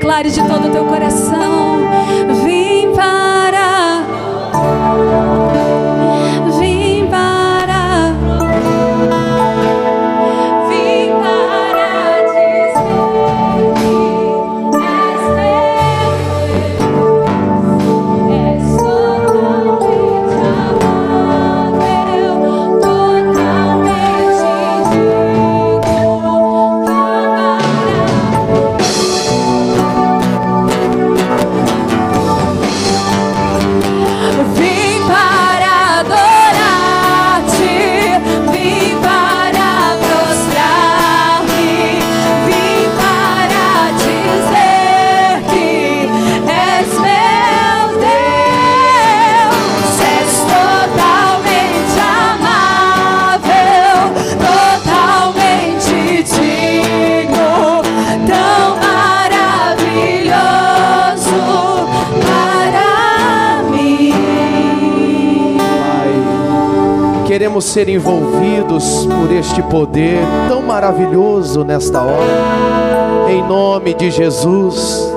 declare de todo o teu ser envolvidos por este poder tão maravilhoso nesta hora. Em nome de Jesus,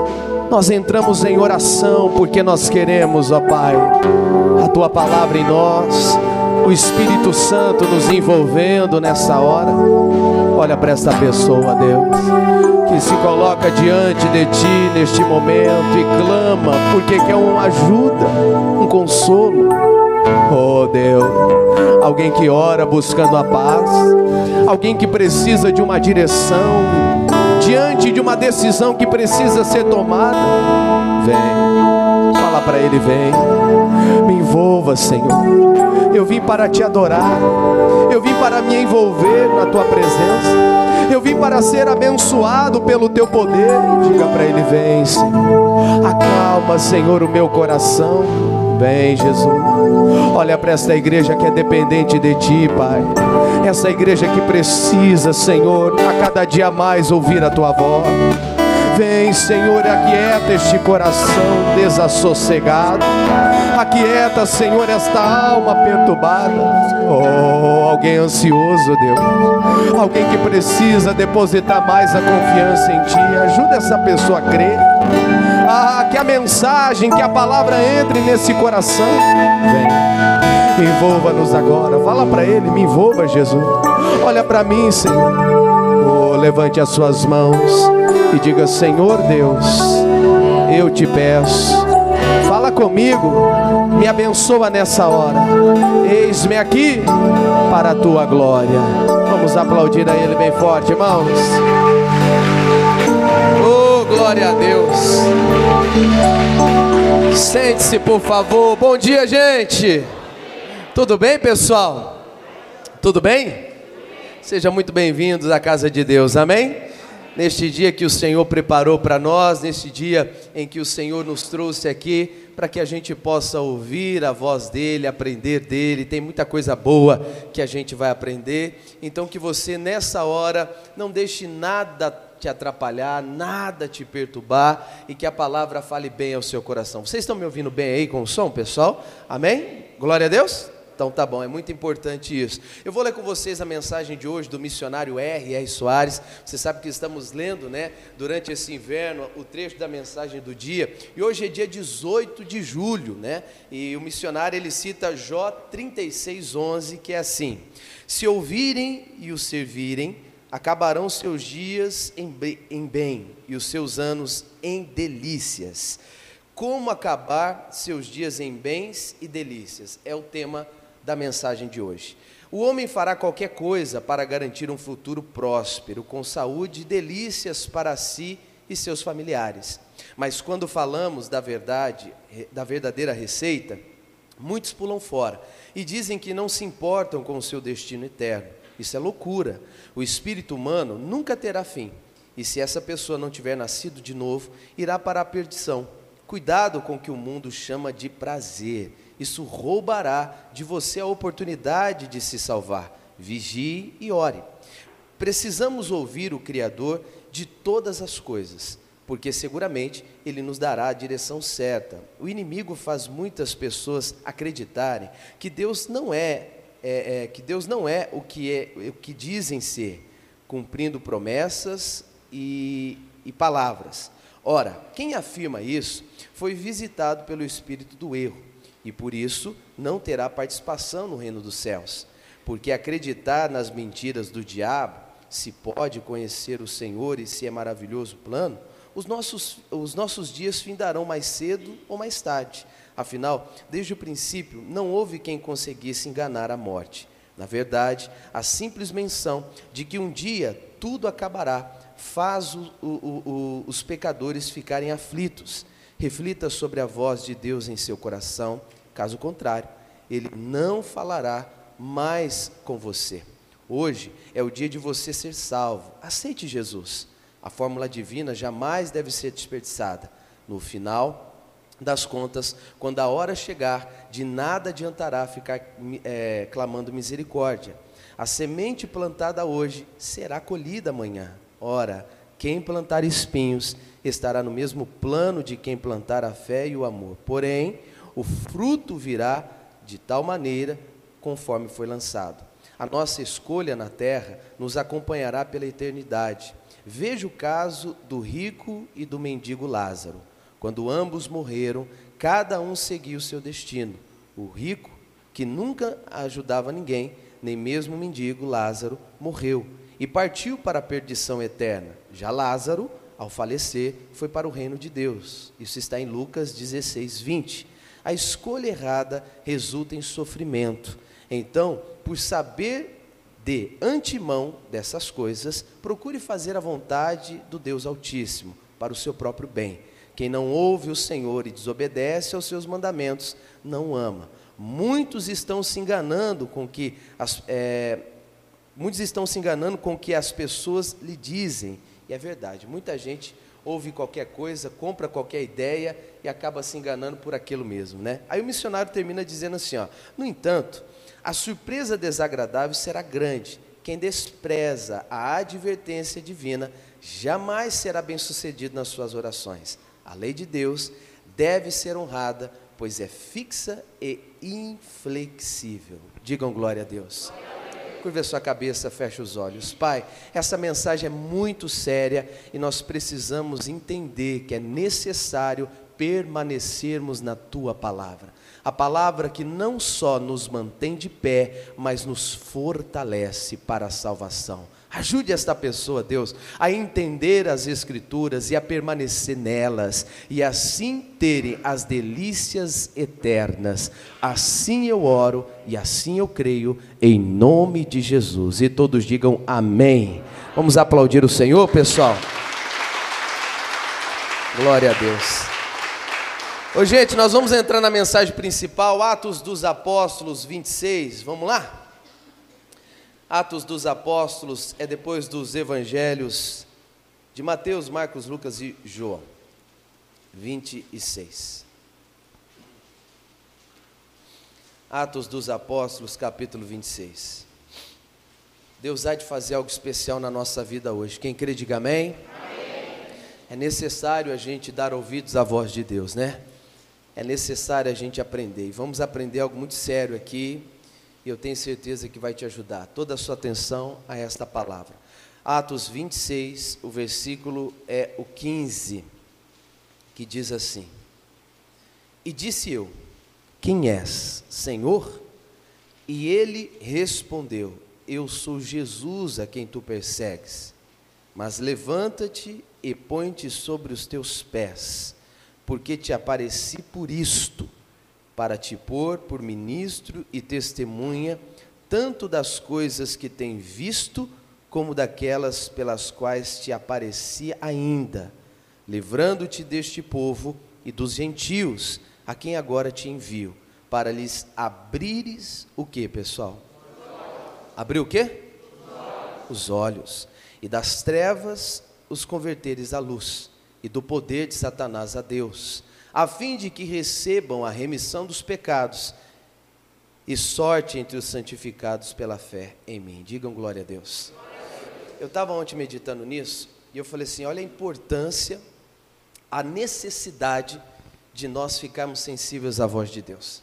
nós entramos em oração porque nós queremos, ó Pai, a tua palavra em nós, o Espírito Santo nos envolvendo nessa hora. Olha para esta pessoa, Deus, que se coloca diante de ti neste momento e clama porque quer uma ajuda, um consolo. Oh Deus, alguém que ora buscando a paz, alguém que precisa de uma direção, diante de uma decisão que precisa ser tomada, vem, fala para Ele: vem, me envolva, Senhor. Eu vim para te adorar, eu vim para me envolver na tua presença. Eu vim para ser abençoado pelo teu poder. Diga para ele: vem, Senhor. Acalma, Senhor, o meu coração. Vem, Jesus. Olha para esta igreja que é dependente de Ti, Pai. Essa igreja que precisa, Senhor, a cada dia mais ouvir a Tua voz. Vem, Senhor, aquieta este coração desassossegado. Aquieta, Senhor, esta alma perturbada. Oh, alguém ansioso, Deus. Alguém que precisa depositar mais a confiança em Ti. Ajuda essa pessoa a crer. Ah, que a mensagem, que a palavra entre nesse coração. Vem, envolva-nos agora. Fala para Ele, me envolva, Jesus. Olha para mim, Senhor. Oh, levante as suas mãos e diga: Senhor Deus, eu te peço. Fala comigo, me abençoa nessa hora. Eis-me aqui para a tua glória. Vamos aplaudir a Ele bem forte, irmãos. Oh, glória a Deus. Sente-se, por favor. Bom dia, gente. Tudo bem, pessoal? Tudo bem? Sejam muito bem-vindos à casa de Deus, amém? Neste dia que o Senhor preparou para nós, neste dia em que o Senhor nos trouxe aqui, para que a gente possa ouvir a voz dEle, aprender dEle, tem muita coisa boa que a gente vai aprender. Então, que você nessa hora não deixe nada te atrapalhar, nada te perturbar e que a palavra fale bem ao seu coração. Vocês estão me ouvindo bem aí com o som, pessoal? Amém? Glória a Deus? Então tá bom, é muito importante isso. Eu vou ler com vocês a mensagem de hoje do missionário R. R. Soares. Você sabe que estamos lendo, né, durante esse inverno, o trecho da mensagem do dia. E hoje é dia 18 de julho, né? E o missionário ele cita Jó 36:11, que é assim: Se ouvirem e o servirem, acabarão seus dias em bem e os seus anos em delícias. Como acabar seus dias em bens e delícias? É o tema da mensagem de hoje. O homem fará qualquer coisa para garantir um futuro próspero, com saúde e delícias para si e seus familiares. Mas quando falamos da verdade, da verdadeira receita, muitos pulam fora e dizem que não se importam com o seu destino eterno. Isso é loucura. O espírito humano nunca terá fim. E se essa pessoa não tiver nascido de novo, irá para a perdição. Cuidado com o que o mundo chama de prazer isso roubará de você a oportunidade de se salvar. Vigie e ore. Precisamos ouvir o Criador de todas as coisas, porque seguramente Ele nos dará a direção certa. O inimigo faz muitas pessoas acreditarem que Deus não é, é, é que Deus não é o que é o que dizem ser, cumprindo promessas e, e palavras. Ora, quem afirma isso foi visitado pelo espírito do erro e por isso não terá participação no reino dos céus. Porque acreditar nas mentiras do diabo, se pode conhecer o Senhor e se é maravilhoso plano, os nossos, os nossos dias findarão mais cedo ou mais tarde. Afinal, desde o princípio, não houve quem conseguisse enganar a morte. Na verdade, a simples menção de que um dia tudo acabará faz o, o, o, os pecadores ficarem aflitos. Reflita sobre a voz de Deus em seu coração Caso contrário, ele não falará mais com você. Hoje é o dia de você ser salvo. Aceite Jesus. A fórmula divina jamais deve ser desperdiçada. No final das contas, quando a hora chegar, de nada adiantará ficar é, clamando misericórdia. A semente plantada hoje será colhida amanhã. Ora, quem plantar espinhos estará no mesmo plano de quem plantar a fé e o amor. Porém, o fruto virá de tal maneira conforme foi lançado. A nossa escolha na terra nos acompanhará pela eternidade. Veja o caso do rico e do mendigo Lázaro. Quando ambos morreram, cada um seguiu seu destino. O rico, que nunca ajudava ninguém, nem mesmo o mendigo Lázaro, morreu e partiu para a perdição eterna. Já Lázaro, ao falecer, foi para o reino de Deus. Isso está em Lucas 16, 20 a escolha errada resulta em sofrimento. Então, por saber de antemão dessas coisas, procure fazer a vontade do Deus Altíssimo para o seu próprio bem. Quem não ouve o Senhor e desobedece aos seus mandamentos, não ama. Muitos estão se enganando com que as, é, muitos estão se enganando com o que as pessoas lhe dizem. E é verdade, muita gente ouve qualquer coisa, compra qualquer ideia e acaba se enganando por aquilo mesmo, né? Aí o missionário termina dizendo assim, ó: "No entanto, a surpresa desagradável será grande. Quem despreza a advertência divina jamais será bem-sucedido nas suas orações. A lei de Deus deve ser honrada, pois é fixa e inflexível." Digam glória a Deus. Curva a sua cabeça, feche os olhos. Pai, essa mensagem é muito séria e nós precisamos entender que é necessário permanecermos na tua palavra. A palavra que não só nos mantém de pé, mas nos fortalece para a salvação. Ajude esta pessoa, Deus, a entender as Escrituras e a permanecer nelas, e assim terem as delícias eternas. Assim eu oro e assim eu creio, em nome de Jesus. E todos digam amém. Vamos aplaudir o Senhor, pessoal. Glória a Deus. Ô, gente, nós vamos entrar na mensagem principal, Atos dos Apóstolos 26. Vamos lá? Atos dos Apóstolos é depois dos evangelhos de Mateus, Marcos, Lucas e João. 26. Atos dos Apóstolos, capítulo 26. Deus há de fazer algo especial na nossa vida hoje. Quem crê, diga amém. amém. É necessário a gente dar ouvidos à voz de Deus, né? É necessário a gente aprender. E vamos aprender algo muito sério aqui e eu tenho certeza que vai te ajudar. Toda a sua atenção a esta palavra. Atos 26, o versículo é o 15, que diz assim: E disse eu: Quem és, Senhor? E ele respondeu: Eu sou Jesus a quem tu persegues. Mas levanta-te e põe-te sobre os teus pés, porque te apareci por isto para te pôr por ministro e testemunha, tanto das coisas que tem visto, como daquelas pelas quais te apareci ainda, livrando-te deste povo e dos gentios, a quem agora te envio, para lhes abrires o que, pessoal? Abrir o quê? Os olhos. E das trevas os converteres à luz, e do poder de Satanás a Deus a fim de que recebam a remissão dos pecados e sorte entre os santificados pela fé em mim. Digam glória a Deus. Eu estava ontem meditando nisso e eu falei assim: olha a importância, a necessidade de nós ficarmos sensíveis à voz de Deus.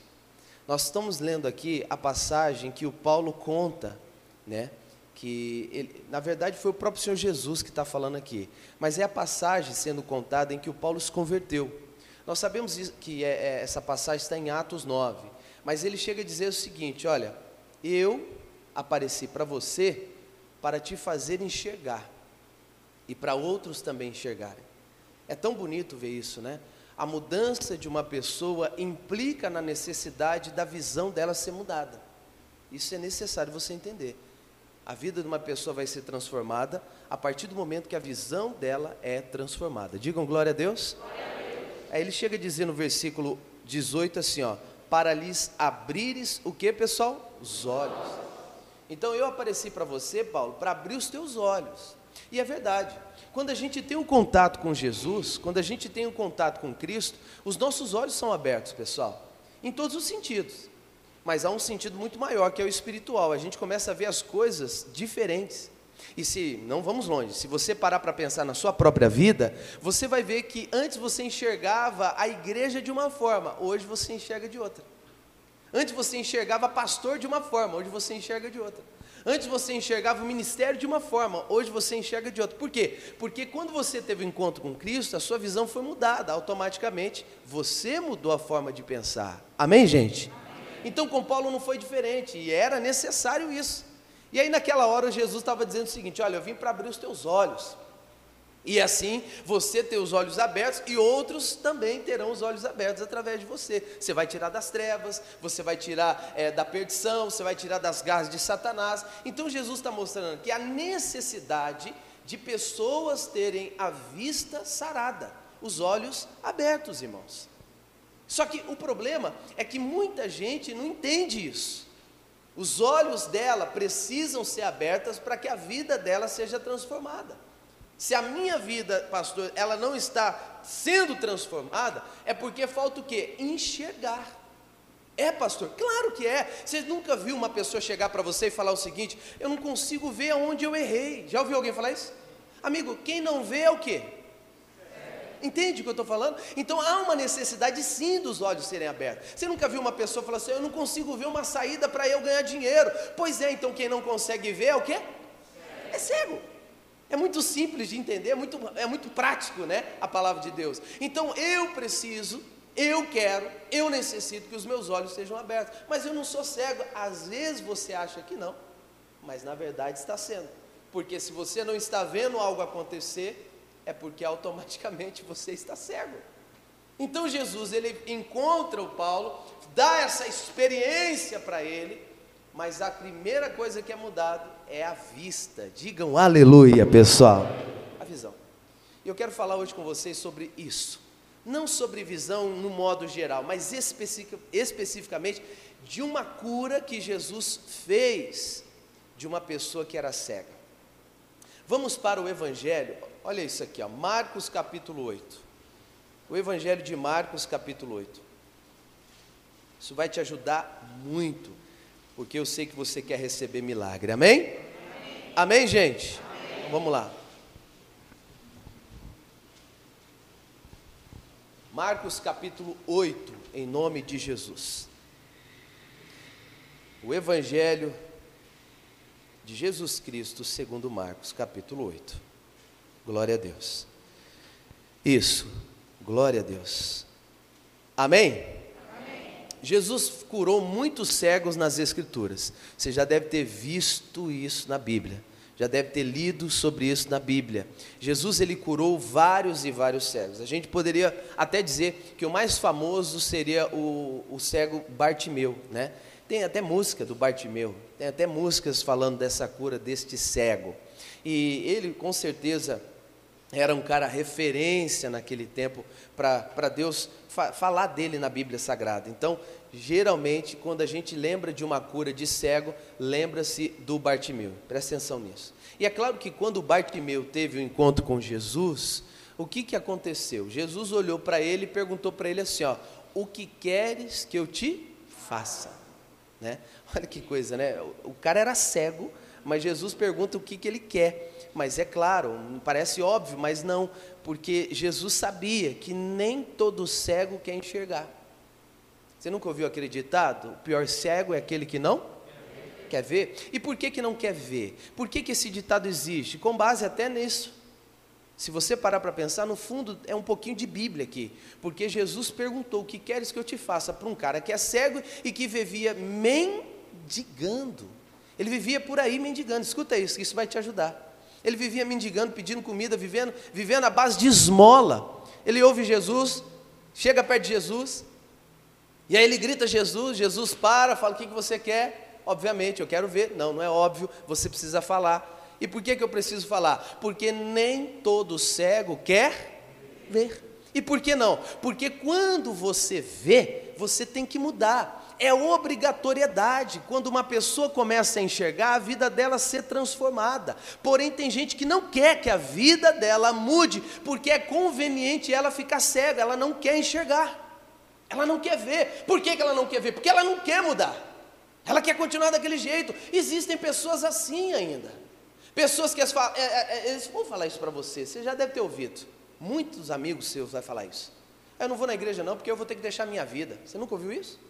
Nós estamos lendo aqui a passagem que o Paulo conta, né? Que ele, na verdade foi o próprio Senhor Jesus que está falando aqui, mas é a passagem sendo contada em que o Paulo se converteu. Nós sabemos que é, é, essa passagem está em Atos 9, mas ele chega a dizer o seguinte: olha, eu apareci para você para te fazer enxergar e para outros também enxergarem. É tão bonito ver isso, né? A mudança de uma pessoa implica na necessidade da visão dela ser mudada. Isso é necessário você entender. A vida de uma pessoa vai ser transformada a partir do momento que a visão dela é transformada. Digam glória a Deus. Glória a Deus. Aí ele chega a dizer no versículo 18 assim, ó, para lhes abrires o que, pessoal? Os olhos. Então eu apareci para você, Paulo, para abrir os teus olhos. E é verdade. Quando a gente tem um contato com Jesus, quando a gente tem um contato com Cristo, os nossos olhos são abertos, pessoal, em todos os sentidos. Mas há um sentido muito maior, que é o espiritual. A gente começa a ver as coisas diferentes. E se, não vamos longe, se você parar para pensar na sua própria vida, você vai ver que antes você enxergava a igreja de uma forma, hoje você enxerga de outra. Antes você enxergava pastor de uma forma, hoje você enxerga de outra. Antes você enxergava o ministério de uma forma, hoje você enxerga de outra. Por quê? Porque quando você teve um encontro com Cristo, a sua visão foi mudada, automaticamente você mudou a forma de pensar. Amém, gente? Então com Paulo não foi diferente, e era necessário isso. E aí, naquela hora, Jesus estava dizendo o seguinte: Olha, eu vim para abrir os teus olhos. E assim você ter os olhos abertos e outros também terão os olhos abertos através de você. Você vai tirar das trevas, você vai tirar é, da perdição, você vai tirar das garras de Satanás. Então Jesus está mostrando que a necessidade de pessoas terem a vista sarada, os olhos abertos, irmãos. Só que o problema é que muita gente não entende isso. Os olhos dela precisam ser abertos para que a vida dela seja transformada. Se a minha vida, pastor, ela não está sendo transformada, é porque falta o quê? Enxergar. É, pastor? Claro que é. Você nunca viu uma pessoa chegar para você e falar o seguinte: Eu não consigo ver aonde eu errei. Já ouviu alguém falar isso? Amigo, quem não vê é o quê? Entende o que eu estou falando? Então há uma necessidade sim dos olhos serem abertos. Você nunca viu uma pessoa falar assim: Eu não consigo ver uma saída para eu ganhar dinheiro. Pois é, então quem não consegue ver é o quê? É cego. É muito simples de entender, é muito, é muito prático, né? A palavra de Deus. Então eu preciso, eu quero, eu necessito que os meus olhos sejam abertos. Mas eu não sou cego. Às vezes você acha que não, mas na verdade está sendo. Porque se você não está vendo algo acontecer, é porque automaticamente você está cego. Então Jesus ele encontra o Paulo, dá essa experiência para ele, mas a primeira coisa que é mudada é a vista. Digam aleluia, pessoal. A visão. E eu quero falar hoje com vocês sobre isso. Não sobre visão no modo geral, mas especificamente de uma cura que Jesus fez de uma pessoa que era cega. Vamos para o Evangelho, olha isso aqui, ó, Marcos capítulo 8. O Evangelho de Marcos capítulo 8. Isso vai te ajudar muito, porque eu sei que você quer receber milagre, amém? Amém, amém gente? Amém. Então, vamos lá. Marcos capítulo 8, em nome de Jesus. O Evangelho de Jesus Cristo, segundo Marcos, capítulo 8. Glória a Deus. Isso, glória a Deus. Amém? Amém? Jesus curou muitos cegos nas Escrituras. Você já deve ter visto isso na Bíblia. Já deve ter lido sobre isso na Bíblia. Jesus ele curou vários e vários cegos. A gente poderia até dizer que o mais famoso seria o, o cego Bartimeu, né? Tem até música do Bartimeu, tem até músicas falando dessa cura deste cego. E ele, com certeza, era um cara referência naquele tempo para Deus fa falar dele na Bíblia Sagrada. Então, geralmente, quando a gente lembra de uma cura de cego, lembra-se do Bartimeu. Presta atenção nisso. E é claro que quando o Bartimeu teve o um encontro com Jesus, o que, que aconteceu? Jesus olhou para ele e perguntou para ele assim: ó, O que queres que eu te faça? Né? Olha que coisa, né? O cara era cego, mas Jesus pergunta o que, que ele quer. Mas é claro, parece óbvio, mas não, porque Jesus sabia que nem todo cego quer enxergar. Você nunca ouviu aquele ditado? O pior cego é aquele que não quer ver. E por que, que não quer ver? Por que, que esse ditado existe? Com base até nisso. Se você parar para pensar, no fundo é um pouquinho de Bíblia aqui, porque Jesus perguntou: O que queres que eu te faça? para um cara que é cego e que vivia mendigando. Ele vivia por aí mendigando, escuta isso, isso vai te ajudar. Ele vivia mendigando, pedindo comida, vivendo, vivendo à base de esmola. Ele ouve Jesus, chega perto de Jesus, e aí ele grita Jesus, Jesus para, fala: O que, que você quer? Obviamente, eu quero ver. Não, não é óbvio, você precisa falar. E por que, que eu preciso falar? Porque nem todo cego quer ver. E por que não? Porque quando você vê, você tem que mudar. É obrigatoriedade. Quando uma pessoa começa a enxergar, a vida dela ser transformada. Porém, tem gente que não quer que a vida dela mude, porque é conveniente ela ficar cega, ela não quer enxergar. Ela não quer ver. Por que, que ela não quer ver? Porque ela não quer mudar. Ela quer continuar daquele jeito. Existem pessoas assim ainda. Pessoas que falam, é, é, é, eles vão falar isso para você, você já deve ter ouvido. Muitos amigos seus vão falar isso. Ah, eu não vou na igreja não, porque eu vou ter que deixar minha vida. Você nunca ouviu isso?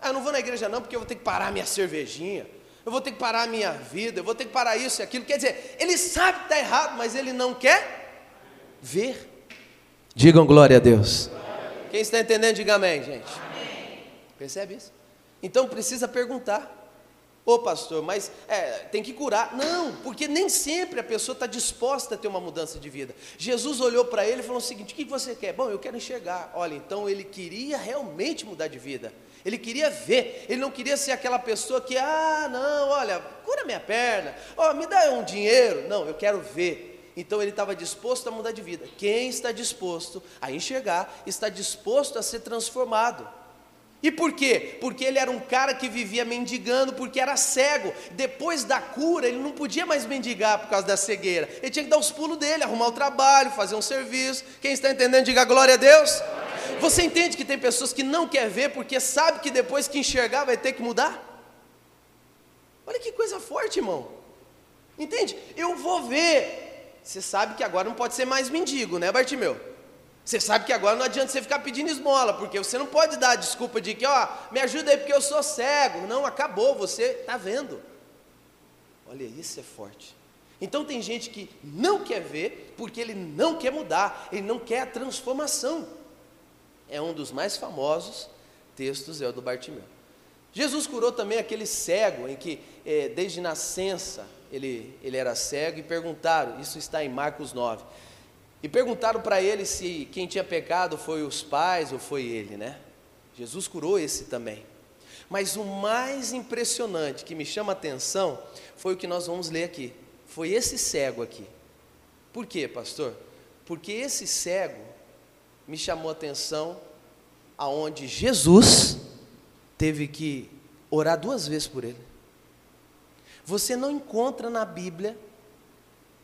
Ah, eu não vou na igreja não, porque eu vou ter que parar minha cervejinha. Eu vou ter que parar minha vida, eu vou ter que parar isso e aquilo. Quer dizer, ele sabe que está errado, mas ele não quer ver. Digam glória a Deus. Quem está entendendo, diga amém, gente. Percebe isso? Então precisa perguntar. Ô pastor, mas é, tem que curar. Não, porque nem sempre a pessoa está disposta a ter uma mudança de vida. Jesus olhou para ele e falou o seguinte: o que você quer? Bom, eu quero enxergar. Olha, então ele queria realmente mudar de vida. Ele queria ver, ele não queria ser aquela pessoa que, ah, não, olha, cura minha perna, oh, me dá um dinheiro. Não, eu quero ver. Então ele estava disposto a mudar de vida. Quem está disposto a enxergar, está disposto a ser transformado. E por quê? Porque ele era um cara que vivia mendigando, porque era cego. Depois da cura, ele não podia mais mendigar por causa da cegueira. Ele tinha que dar os pulos dele, arrumar o trabalho, fazer um serviço. Quem está entendendo, diga glória a Deus. Você entende que tem pessoas que não quer ver porque sabe que depois que enxergar vai ter que mudar? Olha que coisa forte, irmão. Entende? Eu vou ver. Você sabe que agora não pode ser mais mendigo, né, Bartimeu? Você sabe que agora não adianta você ficar pedindo esmola, porque você não pode dar a desculpa de que, ó, me ajuda aí porque eu sou cego. Não, acabou, você está vendo. Olha, isso é forte. Então tem gente que não quer ver porque ele não quer mudar, ele não quer a transformação. É um dos mais famosos textos, é o do Bartimeu. Jesus curou também aquele cego em que, eh, desde nascença, ele, ele era cego e perguntaram, isso está em Marcos 9, e perguntaram para ele se quem tinha pecado foi os pais ou foi ele, né? Jesus curou esse também. Mas o mais impressionante que me chama a atenção foi o que nós vamos ler aqui. Foi esse cego aqui. Por quê, pastor? Porque esse cego me chamou a atenção aonde Jesus teve que orar duas vezes por ele. Você não encontra na Bíblia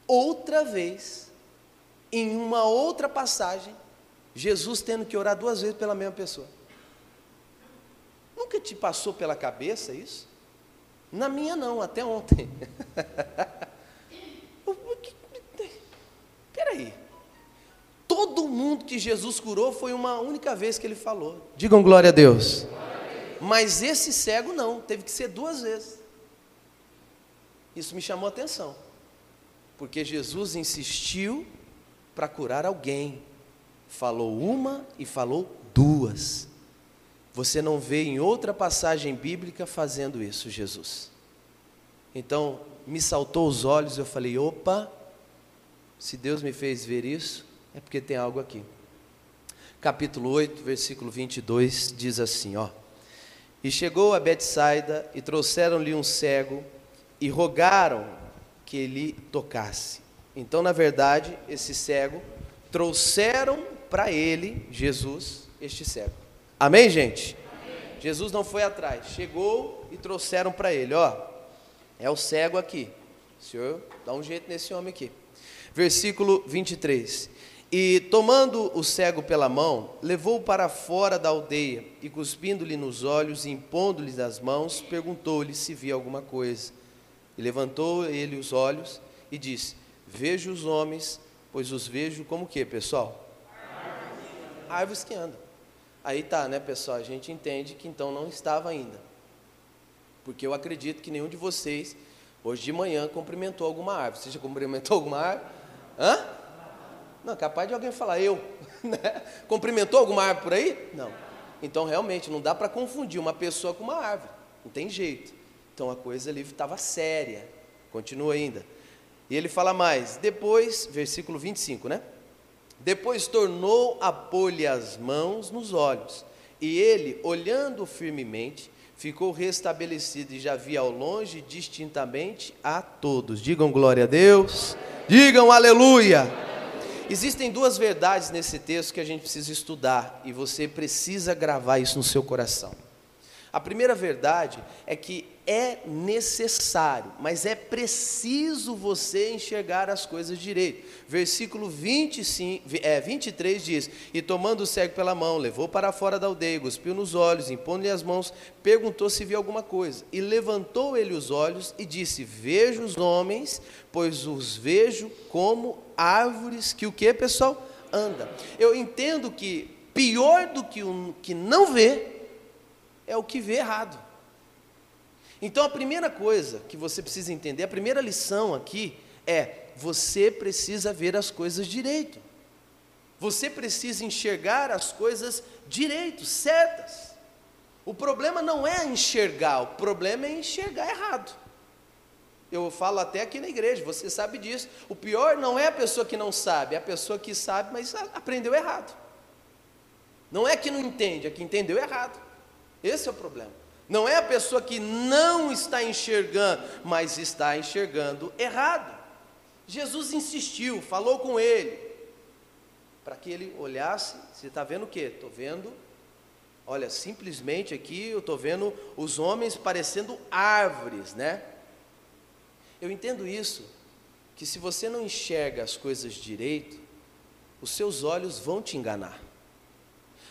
outra vez em uma outra passagem, Jesus tendo que orar duas vezes pela mesma pessoa. Nunca te passou pela cabeça isso? Na minha não, até ontem. Peraí. Todo mundo que Jesus curou foi uma única vez que ele falou. Digam glória a Deus. Mas esse cego não, teve que ser duas vezes. Isso me chamou a atenção. Porque Jesus insistiu para curar alguém. Falou uma e falou duas. Você não vê em outra passagem bíblica fazendo isso, Jesus. Então, me saltou os olhos, eu falei: opa, se Deus me fez ver isso, é porque tem algo aqui. Capítulo 8, versículo 22 diz assim: ó. E chegou a Betsaida e trouxeram-lhe um cego e rogaram que ele tocasse. Então, na verdade, esse cego trouxeram para ele, Jesus, este cego. Amém, gente? Amém. Jesus não foi atrás, chegou e trouxeram para ele, ó. É o cego aqui. O Senhor dá um jeito nesse homem aqui. Versículo 23. E tomando o cego pela mão, levou-o para fora da aldeia e cuspindo-lhe nos olhos e impondo-lhe as mãos, perguntou-lhe se via alguma coisa. E levantou ele os olhos e disse: Vejo os homens, pois os vejo como que, pessoal? Árvores que andam. Aí tá, né, pessoal? A gente entende que então não estava ainda. Porque eu acredito que nenhum de vocês, hoje de manhã, cumprimentou alguma árvore. Você já cumprimentou alguma árvore? Hã? Não, capaz de alguém falar, eu. Né? Cumprimentou alguma árvore por aí? Não. Então, realmente, não dá para confundir uma pessoa com uma árvore. Não tem jeito. Então, a coisa ali estava séria. Continua ainda. E ele fala mais, depois, versículo 25, né? Depois tornou a pôr-lhe as mãos nos olhos, e ele, olhando firmemente, ficou restabelecido e já via ao longe distintamente a todos. Digam glória a Deus, digam aleluia. Existem duas verdades nesse texto que a gente precisa estudar e você precisa gravar isso no seu coração. A primeira verdade é que é necessário, mas é preciso você enxergar as coisas direito. Versículo 25, é, 23 diz: E tomando o cego pela mão, levou para fora da aldeia, cuspiu nos olhos, impondo-lhe as mãos, perguntou se via alguma coisa. E levantou ele os olhos e disse: Vejo os homens, pois os vejo como árvores que o que, pessoal? Anda. Eu entendo que pior do que o que não vê é o que vê errado. Então a primeira coisa que você precisa entender, a primeira lição aqui é: você precisa ver as coisas direito. Você precisa enxergar as coisas direito, certas. O problema não é enxergar, o problema é enxergar errado. Eu falo até aqui na igreja, você sabe disso. O pior não é a pessoa que não sabe, é a pessoa que sabe, mas aprendeu errado. Não é que não entende, é que entendeu errado. Esse é o problema. Não é a pessoa que não está enxergando, mas está enxergando errado. Jesus insistiu, falou com ele, para que ele olhasse. Você está vendo o que? Estou vendo, olha, simplesmente aqui eu estou vendo os homens parecendo árvores, né? Eu entendo isso, que se você não enxerga as coisas direito, os seus olhos vão te enganar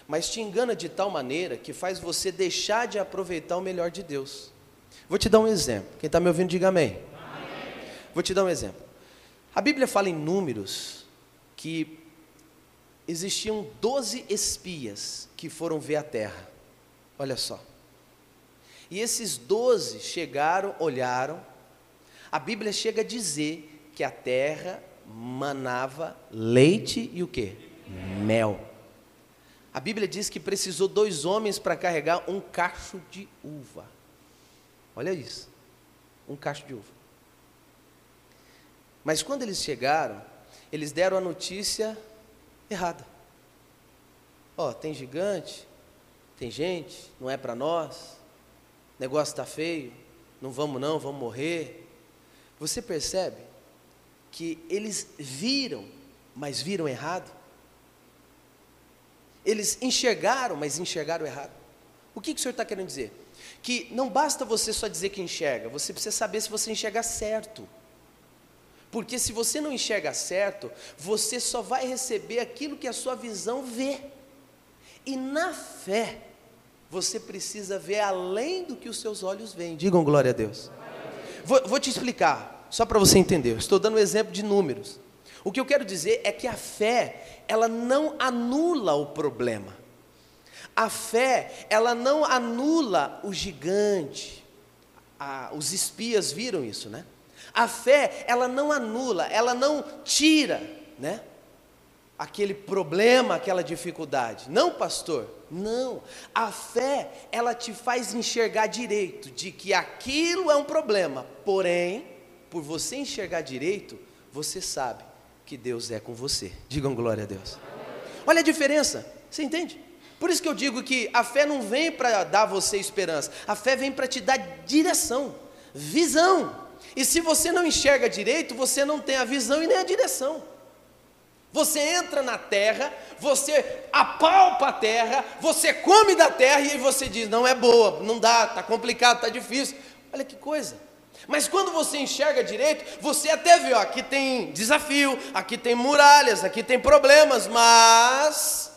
mas te engana de tal maneira que faz você deixar de aproveitar o melhor de Deus. Vou te dar um exemplo. Quem está me ouvindo, diga amém. amém. Vou te dar um exemplo. A Bíblia fala em números que existiam 12 espias que foram ver a terra. Olha só. E esses 12 chegaram, olharam. A Bíblia chega a dizer que a terra manava leite e o que? Mel. A Bíblia diz que precisou dois homens para carregar um cacho de uva. Olha isso, um cacho de uva. Mas quando eles chegaram, eles deram a notícia errada. Ó, oh, tem gigante, tem gente, não é para nós, negócio está feio, não vamos não, vamos morrer. Você percebe que eles viram, mas viram errado? Eles enxergaram, mas enxergaram errado. O que, que o senhor está querendo dizer? Que não basta você só dizer que enxerga, você precisa saber se você enxerga certo. Porque se você não enxerga certo, você só vai receber aquilo que a sua visão vê. E na fé, você precisa ver além do que os seus olhos veem. Digam glória a Deus. Vou, vou te explicar, só para você entender. estou dando um exemplo de números. O que eu quero dizer é que a fé, ela não anula o problema. A fé, ela não anula o gigante. Os espias viram isso, né? A fé, ela não anula, ela não tira, né? Aquele problema, aquela dificuldade. Não, pastor, não. A fé, ela te faz enxergar direito de que aquilo é um problema. Porém, por você enxergar direito, você sabe que Deus é com você. Digam glória a Deus. Olha a diferença. Você entende? Por isso que eu digo que a fé não vem para dar você esperança. A fé vem para te dar direção, visão. E se você não enxerga direito, você não tem a visão e nem a direção. Você entra na terra, você apalpa a terra, você come da terra e você diz: não é boa, não dá, está complicado, está difícil. Olha que coisa. Mas quando você enxerga direito, você até vê: ó, aqui tem desafio, aqui tem muralhas, aqui tem problemas, mas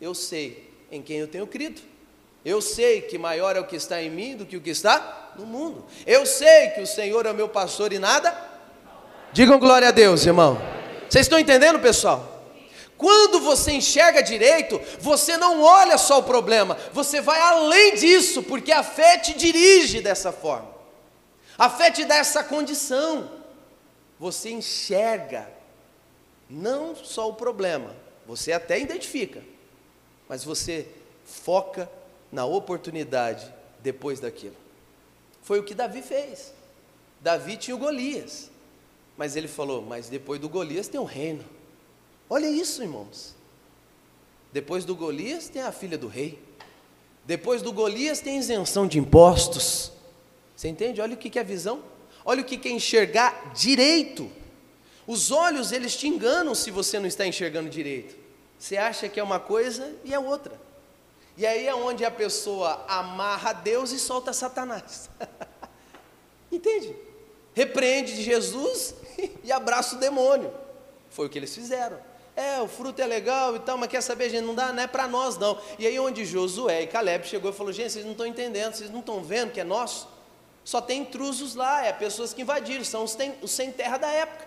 eu sei em quem eu tenho crido. Eu sei que maior é o que está em mim do que o que está no mundo. Eu sei que o Senhor é o meu pastor e nada. Digam glória a Deus, irmão. Vocês estão entendendo, pessoal? Quando você enxerga direito, você não olha só o problema, você vai além disso, porque a fé te dirige dessa forma. A fé te dá essa condição. Você enxerga não só o problema, você até identifica, mas você foca na oportunidade depois daquilo. Foi o que Davi fez. Davi tinha o Golias. Mas ele falou: Mas depois do Golias tem um reino. Olha isso, irmãos. Depois do Golias tem a filha do rei. Depois do Golias tem isenção de impostos. Você entende? Olha o que é visão. Olha o que é enxergar direito. Os olhos, eles te enganam se você não está enxergando direito. Você acha que é uma coisa e é outra. E aí é onde a pessoa amarra Deus e solta Satanás. Entende? Repreende Jesus e abraça o demônio. Foi o que eles fizeram. É, o fruto é legal e tal, mas quer saber, gente, não dá, não é para nós não. E aí onde Josué e Caleb chegou e falou, gente, vocês não estão entendendo, vocês não estão vendo que é nosso? Só tem intrusos lá, é pessoas que invadiram, são os, tem, os sem terra da época.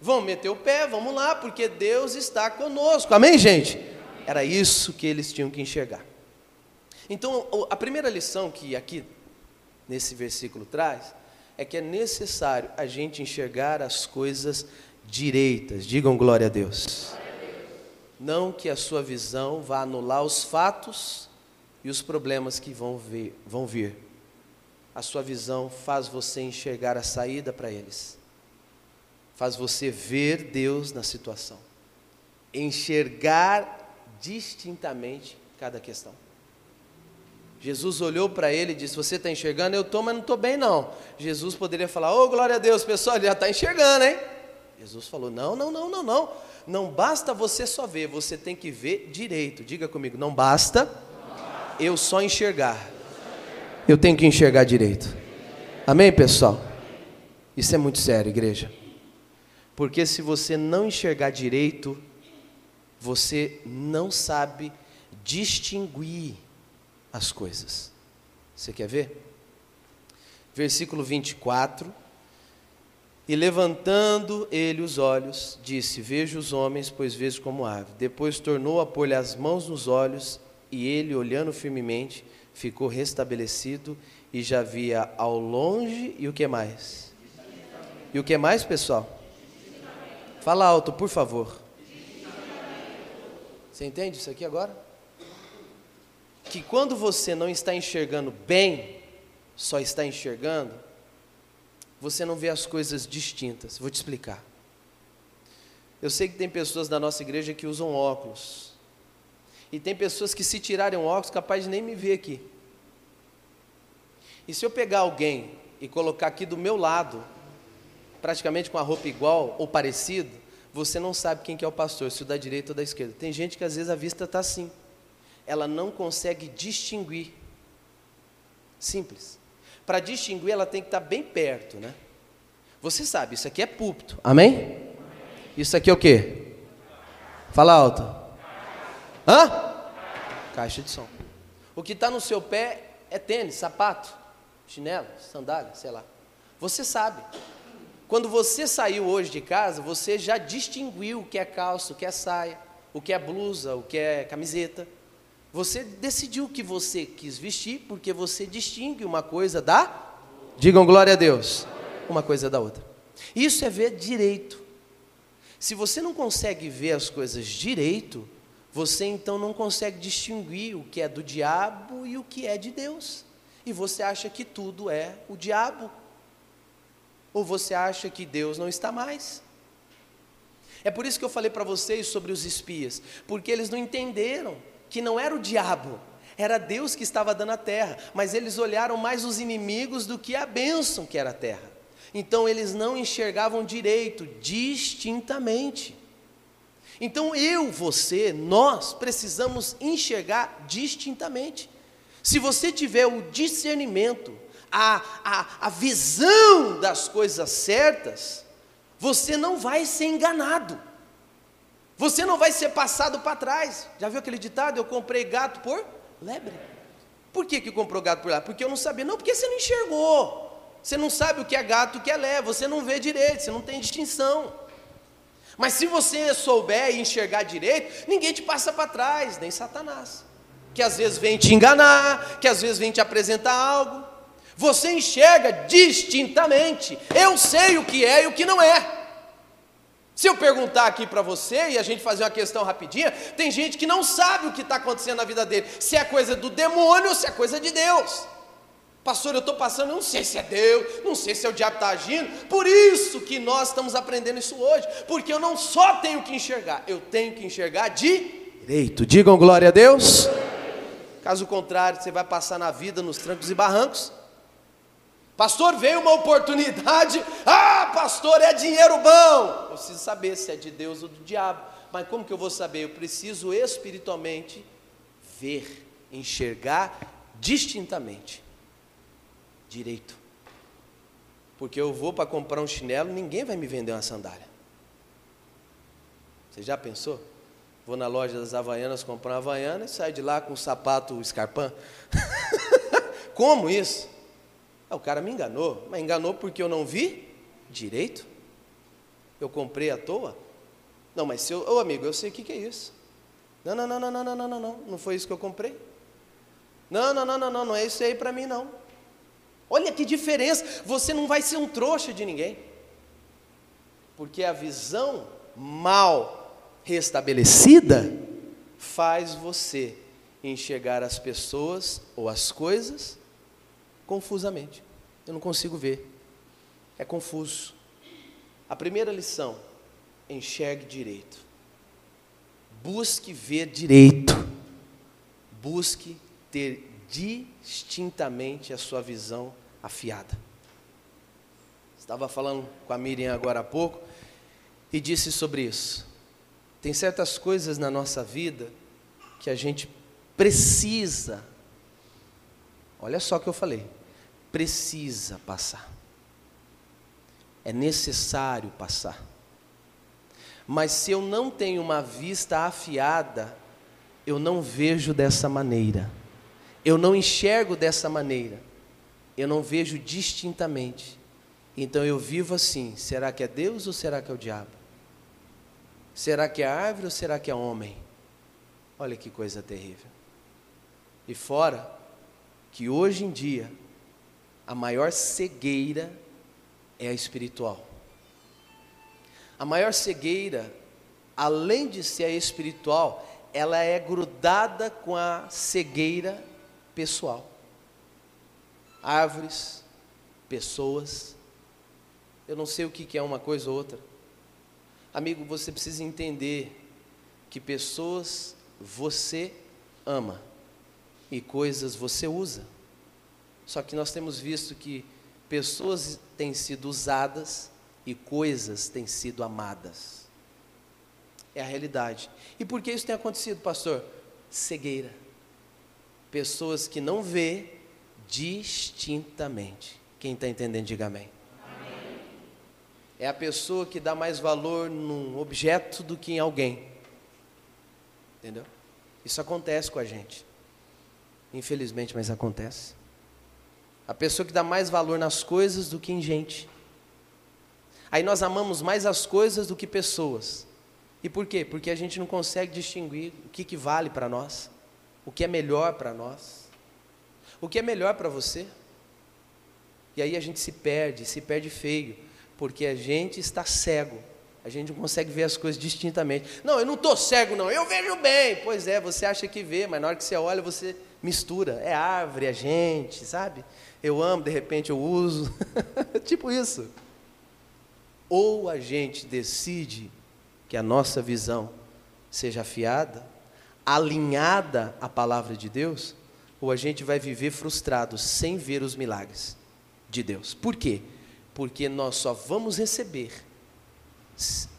Vamos meter o pé, vamos lá, porque Deus está conosco. Amém, gente? Era isso que eles tinham que enxergar. Então, a primeira lição que aqui nesse versículo traz é que é necessário a gente enxergar as coisas direitas. Digam glória a Deus. Não que a sua visão vá anular os fatos e os problemas que vão vir. Vão vir. A sua visão faz você enxergar a saída para eles. Faz você ver Deus na situação. Enxergar distintamente cada questão. Jesus olhou para ele e disse: Você está enxergando? Eu estou, mas não estou bem, não. Jesus poderia falar: Ô, oh, glória a Deus, pessoal, ele já está enxergando, hein? Jesus falou: Não, não, não, não, não. Não basta você só ver, você tem que ver direito. Diga comigo: Não basta eu só enxergar. Eu tenho que enxergar direito. Amém, pessoal? Isso é muito sério, igreja. Porque se você não enxergar direito, você não sabe distinguir as coisas. Você quer ver? Versículo 24. E levantando ele os olhos, disse: Vejo os homens, pois vejo como ave. Depois tornou a pôr-lhe as mãos nos olhos, e ele, olhando firmemente, ficou restabelecido e já via ao longe. E o que mais? E o que mais, pessoal? Fala alto, por favor. Você entende isso aqui agora? que quando você não está enxergando bem, só está enxergando, você não vê as coisas distintas. Vou te explicar. Eu sei que tem pessoas da nossa igreja que usam óculos. E tem pessoas que se tirarem o óculos, capaz de nem me ver aqui. E se eu pegar alguém e colocar aqui do meu lado, praticamente com a roupa igual ou parecido, você não sabe quem que é o pastor, se o da direita ou da esquerda. Tem gente que às vezes a vista está assim. Ela não consegue distinguir. Simples. Para distinguir, ela tem que estar tá bem perto, né? Você sabe, isso aqui é púlpito. Amém? Isso aqui é o quê? Fala alto. Hã? Caixa de som. O que está no seu pé é tênis, sapato, chinelo, sandália, sei lá. Você sabe. Quando você saiu hoje de casa, você já distinguiu o que é calça, o que é saia, o que é blusa, o que é camiseta. Você decidiu o que você quis vestir, porque você distingue uma coisa da. Digam glória a Deus. Uma coisa da outra. Isso é ver direito. Se você não consegue ver as coisas direito, você então não consegue distinguir o que é do diabo e o que é de Deus. E você acha que tudo é o diabo. Ou você acha que Deus não está mais? É por isso que eu falei para vocês sobre os espias, porque eles não entenderam que não era o diabo, era Deus que estava dando a terra, mas eles olharam mais os inimigos do que a bênção que era a terra. Então eles não enxergavam direito, distintamente. Então eu, você, nós precisamos enxergar distintamente. Se você tiver o discernimento, a, a, a visão das coisas certas, você não vai ser enganado. Você não vai ser passado para trás. Já viu aquele ditado? Eu comprei gato por lebre. Por que, que comprou gato por lebre? Porque eu não sabia. Não, porque você não enxergou. Você não sabe o que é gato o que é lebre. Você não vê direito, você não tem distinção. Mas se você souber e enxergar direito, ninguém te passa para trás, nem Satanás. Que às vezes vem te enganar, que às vezes vem te apresentar algo. Você enxerga distintamente. Eu sei o que é e o que não é. Se eu perguntar aqui para você e a gente fazer uma questão rapidinha, tem gente que não sabe o que está acontecendo na vida dele, se é coisa do demônio ou se é coisa de Deus. Pastor, eu estou passando, não sei se é Deus, não sei se é o diabo está agindo, por isso que nós estamos aprendendo isso hoje, porque eu não só tenho que enxergar, eu tenho que enxergar direito. Digam glória a Deus. Caso contrário, você vai passar na vida nos trancos e barrancos, Pastor, veio uma oportunidade. Ah, pastor, é dinheiro bom. Eu preciso saber se é de Deus ou do diabo. Mas como que eu vou saber? Eu preciso espiritualmente ver, enxergar distintamente. Direito. Porque eu vou para comprar um chinelo, ninguém vai me vender uma sandália. Você já pensou? Vou na loja das Havaianas comprar uma Havaiana e saio de lá com um sapato escarpão. Como isso? Ah, o cara me enganou, mas enganou porque eu não vi direito? Eu comprei à toa? Não, mas se eu, ô amigo, eu sei o que, que é isso. Não, não, não, não, não, não, não, não, não, não foi isso que eu comprei. Não, não, não, não, não, não é isso aí para mim não. Olha que diferença, você não vai ser um trouxa de ninguém. Porque a visão mal restabelecida faz você enxergar as pessoas ou as coisas confusamente. Eu não consigo ver. É confuso. A primeira lição: enxergue direito. Busque ver direito. Busque ter distintamente a sua visão afiada. Estava falando com a Miriam agora há pouco e disse sobre isso. Tem certas coisas na nossa vida que a gente precisa. Olha só o que eu falei precisa passar. É necessário passar. Mas se eu não tenho uma vista afiada, eu não vejo dessa maneira. Eu não enxergo dessa maneira. Eu não vejo distintamente. Então eu vivo assim: será que é Deus ou será que é o diabo? Será que é árvore ou será que é homem? Olha que coisa terrível. E fora que hoje em dia a maior cegueira é a espiritual. A maior cegueira, além de ser a espiritual, ela é grudada com a cegueira pessoal. Árvores, pessoas. Eu não sei o que é uma coisa ou outra. Amigo, você precisa entender que pessoas você ama e coisas você usa. Só que nós temos visto que pessoas têm sido usadas e coisas têm sido amadas. É a realidade. E por que isso tem acontecido, pastor? Cegueira. Pessoas que não vê distintamente. Quem está entendendo, diga amém. amém. É a pessoa que dá mais valor num objeto do que em alguém. Entendeu? Isso acontece com a gente. Infelizmente, mas acontece. A pessoa que dá mais valor nas coisas do que em gente. Aí nós amamos mais as coisas do que pessoas. E por quê? Porque a gente não consegue distinguir o que, que vale para nós, o que é melhor para nós, o que é melhor para você. E aí a gente se perde, se perde feio, porque a gente está cego a gente não consegue ver as coisas distintamente. Não, eu não estou cego, não, eu vejo bem. Pois é, você acha que vê, mas na hora que você olha, você mistura. É árvore, é gente, sabe? Eu amo, de repente eu uso. tipo isso. Ou a gente decide que a nossa visão seja afiada, alinhada à palavra de Deus, ou a gente vai viver frustrado sem ver os milagres de Deus. Por quê? Porque nós só vamos receber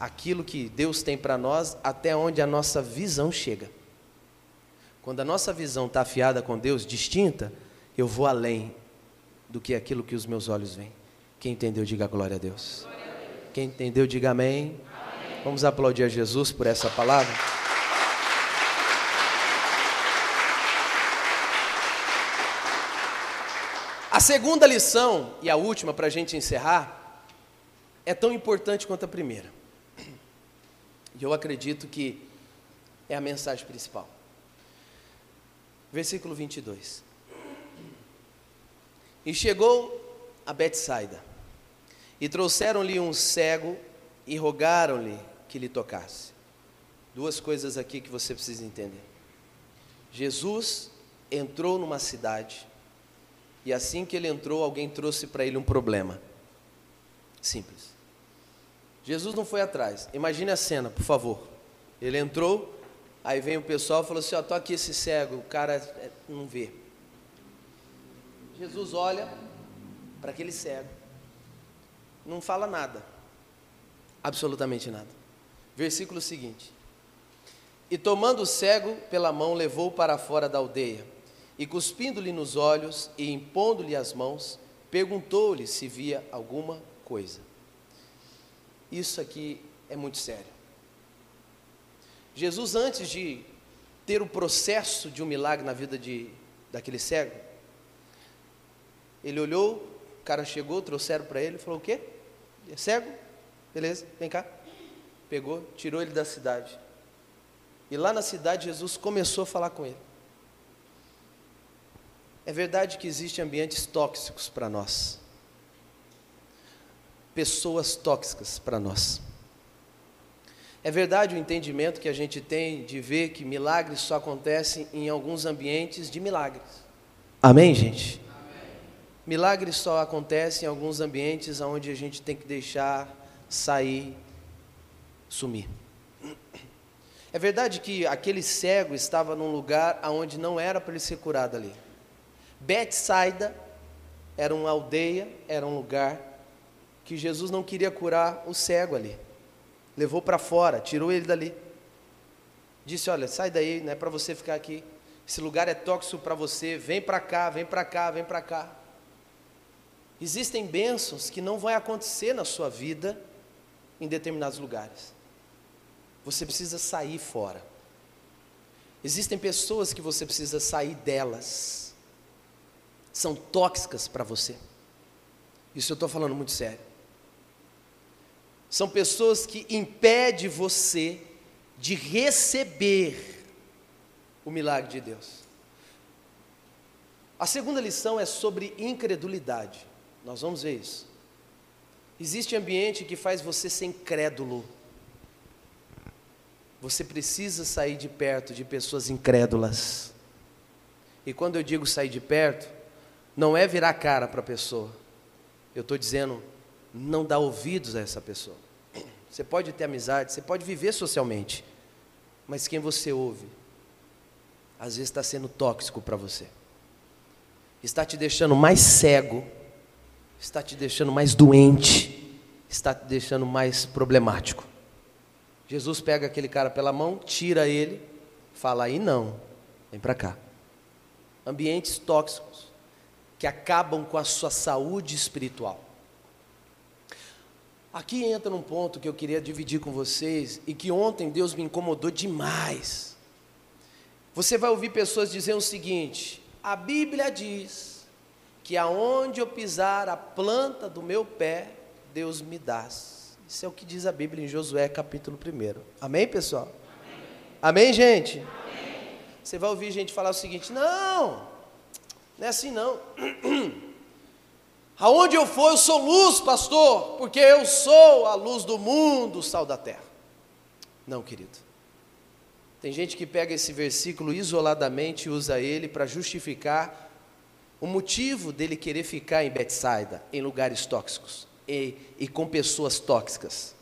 aquilo que Deus tem para nós até onde a nossa visão chega. Quando a nossa visão está afiada com Deus, distinta, eu vou além do que aquilo que os meus olhos veem. Quem entendeu, diga glória a Deus. Quem entendeu, diga amém. amém. Vamos aplaudir a Jesus por essa palavra. Segunda lição, e a última para a gente encerrar, é tão importante quanto a primeira. E eu acredito que é a mensagem principal. Versículo 22. E chegou a Betsaida, e trouxeram-lhe um cego e rogaram-lhe que lhe tocasse. Duas coisas aqui que você precisa entender. Jesus entrou numa cidade, e assim que ele entrou, alguém trouxe para ele um problema. Simples. Jesus não foi atrás. Imagine a cena, por favor. Ele entrou, aí vem o pessoal e falou assim: Ó, tô aqui esse cego, o cara é, não vê. Jesus olha para aquele cego, não fala nada, absolutamente nada. Versículo seguinte: E tomando o cego pela mão, levou para fora da aldeia, e cuspindo-lhe nos olhos e impondo-lhe as mãos, perguntou-lhe se via alguma coisa. Isso aqui é muito sério. Jesus, antes de ter o processo de um milagre na vida de, daquele cego, ele olhou, o cara chegou, trouxeram para ele, falou: O quê? É cego? Beleza, vem cá. Pegou, tirou ele da cidade. E lá na cidade, Jesus começou a falar com ele. É verdade que existem ambientes tóxicos para nós pessoas tóxicas para nós. É verdade o entendimento que a gente tem de ver que milagres só acontecem em alguns ambientes de milagres. Amém, gente? Amém. Milagres só acontecem em alguns ambientes onde a gente tem que deixar sair, sumir. É verdade que aquele cego estava num lugar onde não era para ele ser curado ali. Betsaida era uma aldeia, era um lugar que Jesus não queria curar o cego ali. Levou para fora, tirou ele dali. Disse: Olha, sai daí, não é para você ficar aqui. Esse lugar é tóxico para você. Vem para cá, vem para cá, vem para cá. Existem bênçãos que não vão acontecer na sua vida em determinados lugares. Você precisa sair fora. Existem pessoas que você precisa sair delas. São tóxicas para você. Isso eu estou falando muito sério são pessoas que impedem você de receber o milagre de Deus. A segunda lição é sobre incredulidade. Nós vamos ver isso. Existe ambiente que faz você ser incrédulo. você precisa sair de perto de pessoas incrédulas. E quando eu digo sair de perto, não é virar cara para a pessoa. Eu estou dizendo, não dar ouvidos a essa pessoa. Você pode ter amizade, você pode viver socialmente, mas quem você ouve, às vezes está sendo tóxico para você, está te deixando mais cego, está te deixando mais doente, está te deixando mais problemático. Jesus pega aquele cara pela mão, tira ele, fala aí não, vem para cá. Ambientes tóxicos que acabam com a sua saúde espiritual. Aqui entra num ponto que eu queria dividir com vocês e que ontem Deus me incomodou demais. Você vai ouvir pessoas dizendo o seguinte: a Bíblia diz que aonde eu pisar a planta do meu pé, Deus me dá. Isso é o que diz a Bíblia em Josué capítulo 1. Amém, pessoal? Amém, Amém gente? Amém. Você vai ouvir gente falar o seguinte: não, não é assim não. Aonde eu for, eu sou luz, pastor, porque eu sou a luz do mundo, o sal da terra. Não, querido. Tem gente que pega esse versículo isoladamente e usa ele para justificar o motivo dele querer ficar em Betsaida, em lugares tóxicos e, e com pessoas tóxicas.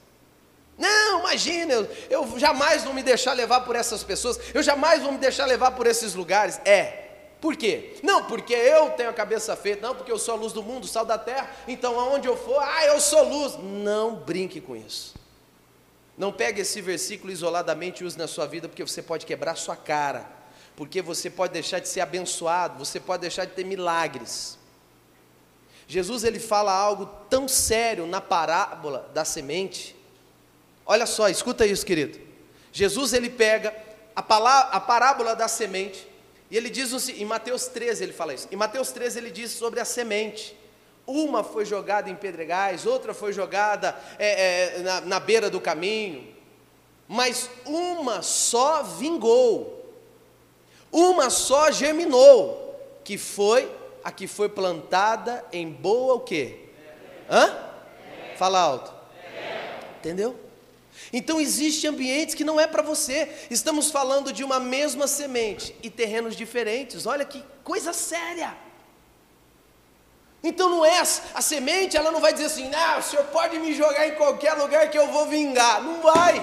Não, imagina, eu, eu jamais vou me deixar levar por essas pessoas, eu jamais vou me deixar levar por esses lugares. É, por quê? Não, porque eu tenho a cabeça feita, não, porque eu sou a luz do mundo, sal da terra, então aonde eu for, ah, eu sou luz. Não brinque com isso. Não pegue esse versículo isoladamente e use na sua vida, porque você pode quebrar sua cara, porque você pode deixar de ser abençoado, você pode deixar de ter milagres. Jesus ele fala algo tão sério na parábola da semente. Olha só, escuta isso, querido. Jesus ele pega a, palavra, a parábola da semente e ele diz em Mateus 13, ele fala isso. Em Mateus 13 ele diz sobre a semente. Uma foi jogada em pedregais, outra foi jogada é, é, na, na beira do caminho, mas uma só vingou, uma só germinou, que foi a que foi plantada em boa o quê? Hã? Fala alto. Entendeu? Então existem ambientes que não é para você. Estamos falando de uma mesma semente e terrenos diferentes. Olha que coisa séria. Então não é a semente, ela não vai dizer assim: "Não, o senhor pode me jogar em qualquer lugar que eu vou vingar". Não vai.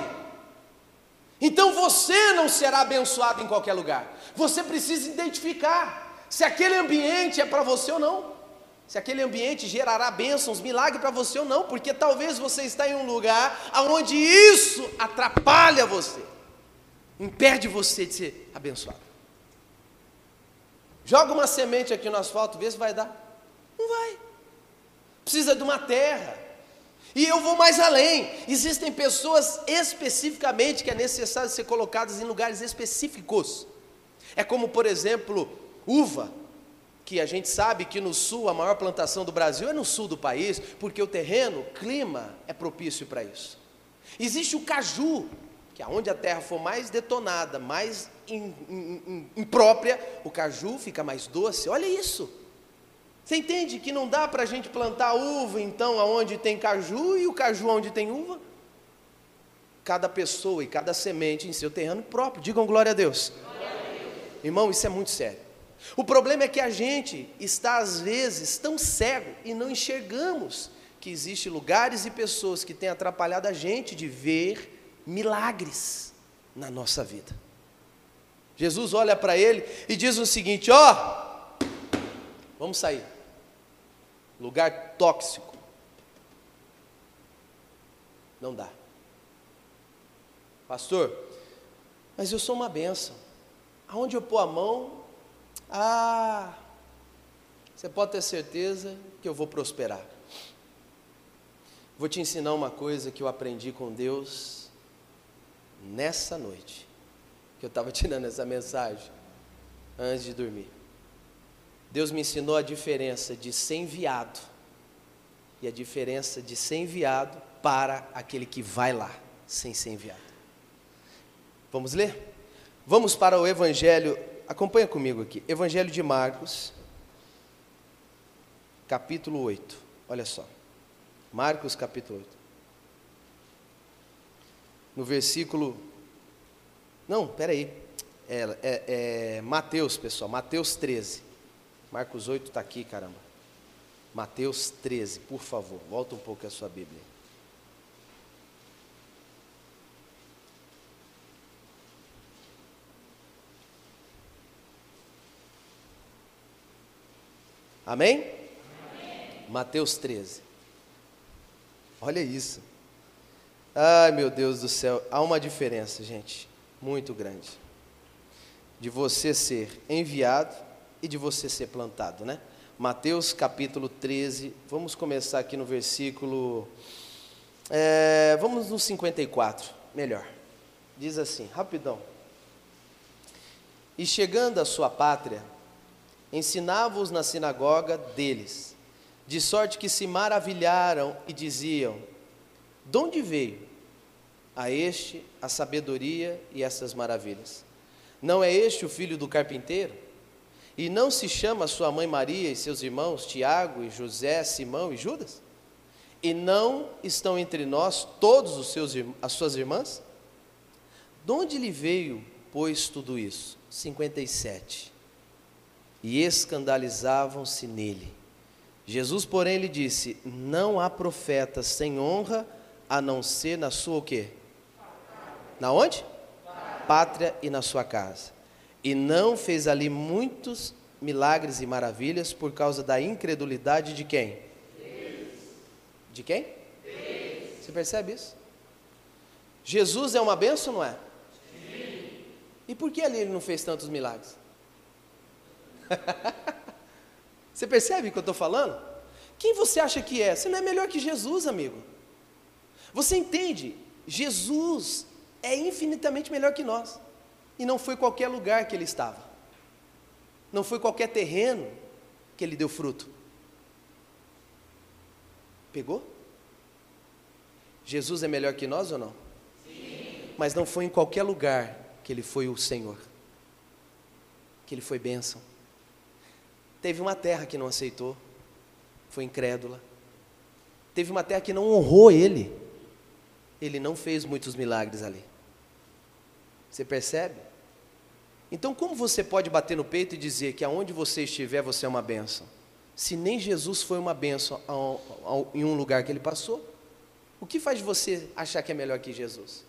Então você não será abençoado em qualquer lugar. Você precisa identificar se aquele ambiente é para você ou não se aquele ambiente gerará bênçãos, milagre para você ou não, porque talvez você está em um lugar onde isso atrapalha você, impede você de ser abençoado. Joga uma semente aqui no asfalto, vê se vai dar. Não vai. Precisa de uma terra. E eu vou mais além. Existem pessoas especificamente que é necessário ser colocadas em lugares específicos. É como, por exemplo, uva que a gente sabe que no sul a maior plantação do Brasil é no sul do país, porque o terreno, o clima é propício para isso. Existe o caju, que aonde a terra for mais detonada, mais imprópria, o caju fica mais doce. Olha isso. Você entende que não dá para a gente plantar uva, então, aonde tem caju e o caju onde tem uva? Cada pessoa e cada semente em seu terreno próprio. Digam glória a Deus. Glória a Deus. Irmão, isso é muito sério. O problema é que a gente está, às vezes, tão cego e não enxergamos que existem lugares e pessoas que têm atrapalhado a gente de ver milagres na nossa vida. Jesus olha para ele e diz o seguinte: ó, oh, vamos sair. Lugar tóxico. Não dá. Pastor, mas eu sou uma benção. Aonde eu pôr a mão, ah, você pode ter certeza que eu vou prosperar. Vou te ensinar uma coisa que eu aprendi com Deus nessa noite, que eu estava tirando essa mensagem antes de dormir. Deus me ensinou a diferença de ser enviado e a diferença de ser enviado para aquele que vai lá sem ser enviado. Vamos ler? Vamos para o Evangelho Acompanha comigo aqui. Evangelho de Marcos, capítulo 8. Olha só. Marcos, capítulo 8. No versículo Não, peraí. É, é, é Mateus, pessoal, Mateus 13. Marcos 8 está aqui, caramba. Mateus 13, por favor, volta um pouco a sua Bíblia. Amém? Amém? Mateus 13. Olha isso. Ai, meu Deus do céu, há uma diferença, gente, muito grande. De você ser enviado e de você ser plantado, né? Mateus capítulo 13, vamos começar aqui no versículo. É, vamos no 54, melhor. Diz assim, rapidão. E chegando à sua pátria, ensinava-os na sinagoga deles, de sorte que se maravilharam e diziam: De onde veio a este a sabedoria e essas maravilhas? Não é este o filho do carpinteiro? E não se chama sua mãe Maria e seus irmãos Tiago e José, Simão e Judas? E não estão entre nós todos os seus as suas irmãs? De onde lhe veio, pois, tudo isso? 57 e escandalizavam-se nele. Jesus, porém, lhe disse: Não há profeta sem honra a não ser na sua o quê? Na onde? Pátria e na sua casa. E não fez ali muitos milagres e maravilhas por causa da incredulidade de quem? De quem? Você percebe isso? Jesus é uma benção, não é? Sim. E por que ali ele não fez tantos milagres? você percebe o que eu estou falando? Quem você acha que é? Você não é melhor que Jesus, amigo. Você entende? Jesus é infinitamente melhor que nós. E não foi qualquer lugar que ele estava. Não foi qualquer terreno que ele deu fruto. Pegou? Jesus é melhor que nós ou não? Sim. Mas não foi em qualquer lugar que ele foi o Senhor. Que ele foi bênção. Teve uma terra que não aceitou, foi incrédula. Teve uma terra que não honrou ele. Ele não fez muitos milagres ali. Você percebe? Então, como você pode bater no peito e dizer que aonde você estiver, você é uma bênção? Se nem Jesus foi uma bênção ao, ao, em um lugar que ele passou, o que faz você achar que é melhor que Jesus?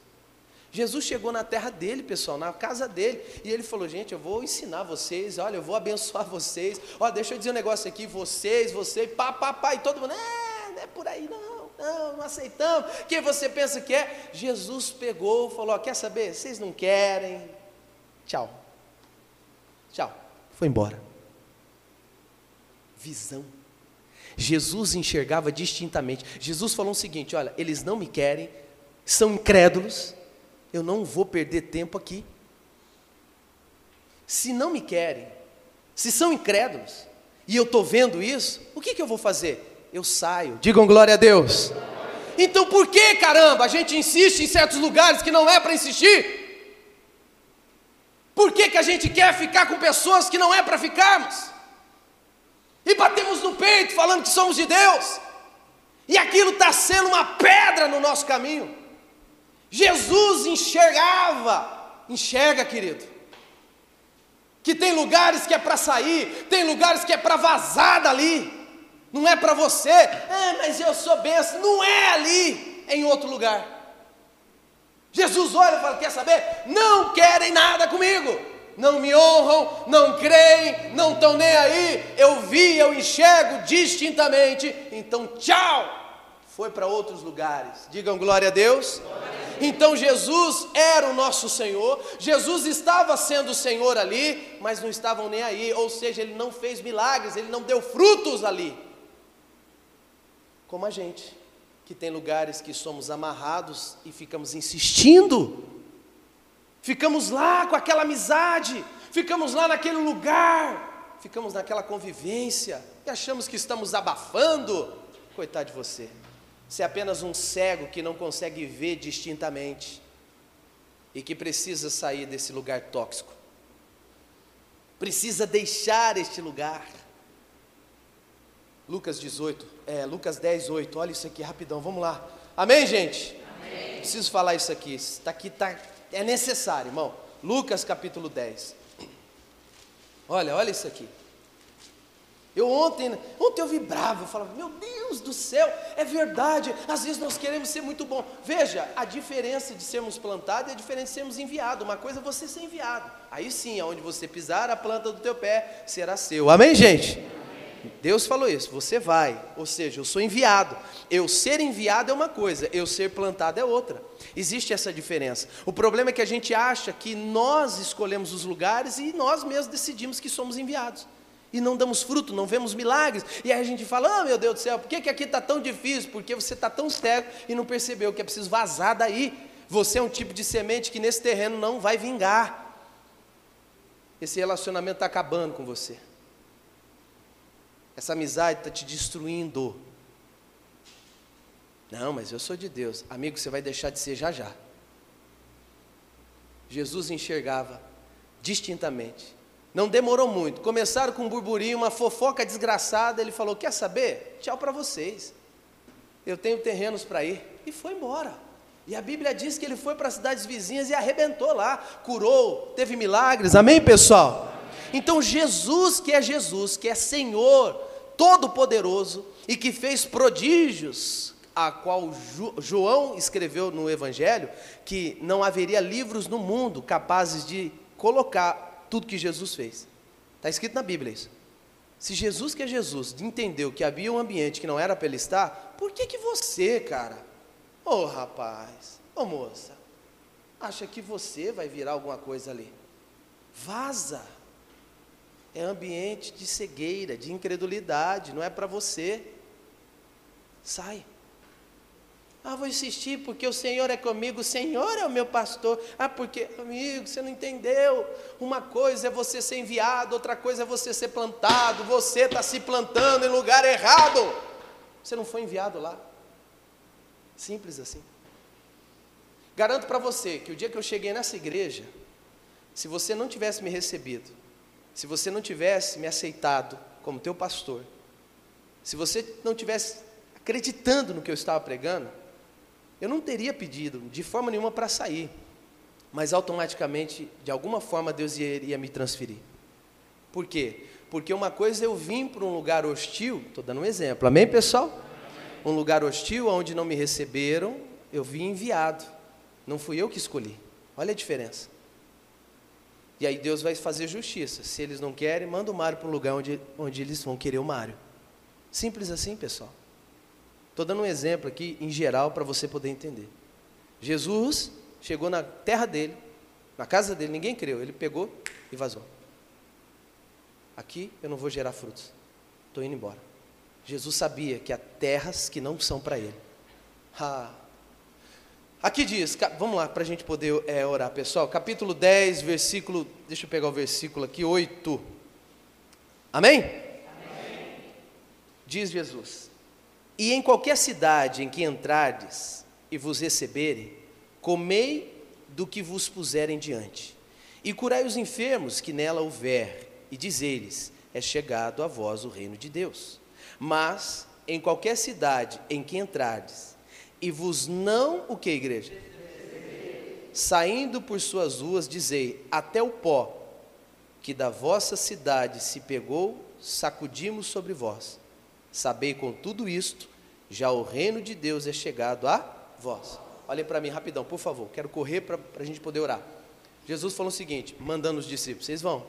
Jesus chegou na terra dele, pessoal, na casa dele, e ele falou: Gente, eu vou ensinar vocês, olha, eu vou abençoar vocês. Ó, deixa eu dizer um negócio aqui: vocês, você, pá, pá, pá, e todo mundo, é, não é por aí não, não, não aceitamos. Quem você pensa que é? Jesus pegou, falou: Quer saber? Vocês não querem, tchau, tchau, foi embora. Visão. Jesus enxergava distintamente. Jesus falou o seguinte: Olha, eles não me querem, são incrédulos eu não vou perder tempo aqui. Se não me querem, se são incrédulos, e eu estou vendo isso, o que, que eu vou fazer? Eu saio. Digam glória a Deus. Então por que, caramba, a gente insiste em certos lugares que não é para insistir? Por que, que a gente quer ficar com pessoas que não é para ficarmos? E batemos no peito falando que somos de Deus, e aquilo está sendo uma pedra no nosso caminho. Jesus enxergava, enxerga, querido, que tem lugares que é para sair, tem lugares que é para vazar dali, não é para você, é, mas eu sou benção, não é ali, é em outro lugar. Jesus olha e fala: Quer saber? Não querem nada comigo, não me honram, não creem, não estão nem aí. Eu vi, eu enxergo distintamente, então tchau. Foi para outros lugares. Digam glória a Deus. Glória então Jesus era o nosso Senhor, Jesus estava sendo o Senhor ali, mas não estavam nem aí, ou seja, ele não fez milagres, ele não deu frutos ali. Como a gente, que tem lugares que somos amarrados e ficamos insistindo, ficamos lá com aquela amizade, ficamos lá naquele lugar, ficamos naquela convivência e achamos que estamos abafando. Coitado de você. Você é apenas um cego que não consegue ver distintamente e que precisa sair desse lugar tóxico. Precisa deixar este lugar. Lucas 18, é, Lucas 10, 8. Olha isso aqui rapidão, vamos lá. Amém, gente? Amém. Preciso falar isso aqui. Está aqui, tá, é necessário, irmão. Lucas capítulo 10. Olha, olha isso aqui. Eu ontem, ontem eu vibrava, eu falava, meu Deus do céu, é verdade, às vezes nós queremos ser muito bom. Veja, a diferença de sermos plantados e a diferença de sermos enviados. Uma coisa é você ser enviado. Aí sim, aonde você pisar, a planta do teu pé será seu. Amém, gente? Deus falou isso, você vai, ou seja, eu sou enviado. Eu ser enviado é uma coisa, eu ser plantado é outra. Existe essa diferença. O problema é que a gente acha que nós escolhemos os lugares e nós mesmos decidimos que somos enviados e não damos fruto, não vemos milagres. E aí a gente fala: Ah, meu Deus do céu, por que, que aqui está tão difícil? Porque você está tão cego e não percebeu que é preciso vazar daí. Você é um tipo de semente que nesse terreno não vai vingar. Esse relacionamento está acabando com você. Essa amizade está te destruindo. Não, mas eu sou de Deus. Amigo, você vai deixar de ser já já. Jesus enxergava distintamente não demorou muito. Começaram com um burburinho, uma fofoca desgraçada. Ele falou: Quer saber? Tchau para vocês. Eu tenho terrenos para ir. E foi embora. E a Bíblia diz que ele foi para as cidades vizinhas e arrebentou lá, curou, teve milagres. Amém, pessoal? Então, Jesus, que é Jesus, que é Senhor, Todo-Poderoso e que fez prodígios, a qual João escreveu no Evangelho, que não haveria livros no mundo capazes de colocar tudo que Jesus fez. Está escrito na Bíblia isso. Se Jesus, que é Jesus, entendeu que havia um ambiente que não era para ele estar, por que, que você, cara, ô oh, rapaz, ô oh, moça, acha que você vai virar alguma coisa ali? Vaza. É ambiente de cegueira, de incredulidade, não é para você. Sai. Ah, vou insistir porque o Senhor é comigo, o Senhor é o meu pastor. Ah, porque, amigo, você não entendeu. Uma coisa é você ser enviado, outra coisa é você ser plantado. Você está se plantando em lugar errado. Você não foi enviado lá. Simples assim. Garanto para você que o dia que eu cheguei nessa igreja, se você não tivesse me recebido, se você não tivesse me aceitado como teu pastor, se você não tivesse acreditando no que eu estava pregando, eu não teria pedido de forma nenhuma para sair, mas automaticamente, de alguma forma, Deus iria me transferir. Por quê? Porque uma coisa é eu vim para um lugar hostil, estou dando um exemplo, amém pessoal? Um lugar hostil onde não me receberam, eu vim enviado, não fui eu que escolhi. Olha a diferença. E aí Deus vai fazer justiça. Se eles não querem, manda o Mário para um lugar onde, onde eles vão querer o Mário. Simples assim, pessoal. Estou dando um exemplo aqui em geral para você poder entender. Jesus chegou na terra dele, na casa dele, ninguém creu, ele pegou e vazou. Aqui eu não vou gerar frutos, estou indo embora. Jesus sabia que há terras que não são para ele. Aqui diz, vamos lá para a gente poder é, orar, pessoal. Capítulo 10, versículo, deixa eu pegar o versículo aqui, 8. Amém? Amém. Diz Jesus: e em qualquer cidade em que entrardes e vos receberem, comei do que vos puserem diante. E curai os enfermos que nela houver, e dizei-lhes: é chegado a vós o reino de Deus. Mas em qualquer cidade em que entrardes, e vos não o que, igreja? Saindo por suas ruas, dizei: até o pó que da vossa cidade se pegou, sacudimos sobre vós. Sabei com tudo isto já o reino de Deus é chegado a vós. Olhem para mim rapidão, por favor. Quero correr para a gente poder orar. Jesus falou o seguinte, mandando os discípulos: vocês vão.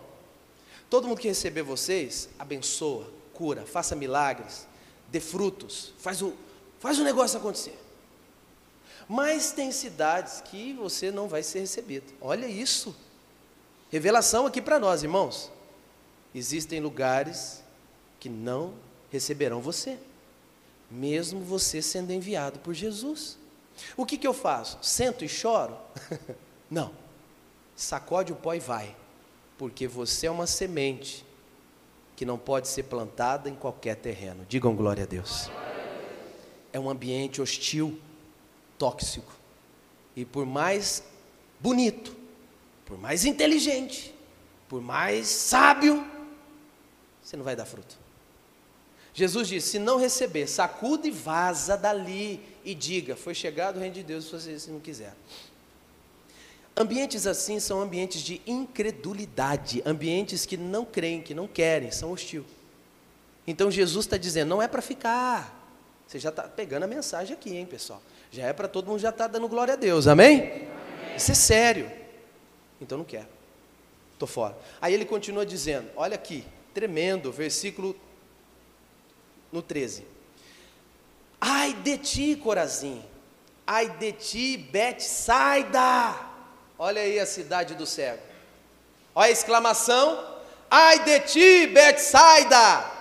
Todo mundo que receber vocês, abençoa, cura, faça milagres, dê frutos, faz o, faz o negócio acontecer. Mas tem cidades que você não vai ser recebido. Olha isso. Revelação aqui para nós, irmãos. Existem lugares que não receberão você mesmo você sendo enviado por Jesus. O que, que eu faço? Sento e choro? Não. Sacode o pó e vai, porque você é uma semente que não pode ser plantada em qualquer terreno. Digam glória a Deus. É um ambiente hostil, tóxico. E por mais bonito, por mais inteligente, por mais sábio, você não vai dar fruto. Jesus disse: se não receber, sacuda e vaza dali e diga: foi chegado o reino de Deus se você não quiser. Ambientes assim são ambientes de incredulidade, ambientes que não creem, que não querem, são hostil. Então Jesus está dizendo, não é para ficar. Você já está pegando a mensagem aqui, hein, pessoal? Já é para todo mundo já estar tá dando glória a Deus, amém? amém? Isso é sério. Então não quero. Estou fora. Aí ele continua dizendo, olha aqui, tremendo, versículo no 13. Ai de ti, Corazim, ai de ti, Betsaida. Olha aí a cidade do cego. Olha a exclamação: Ai de ti, Betsaida!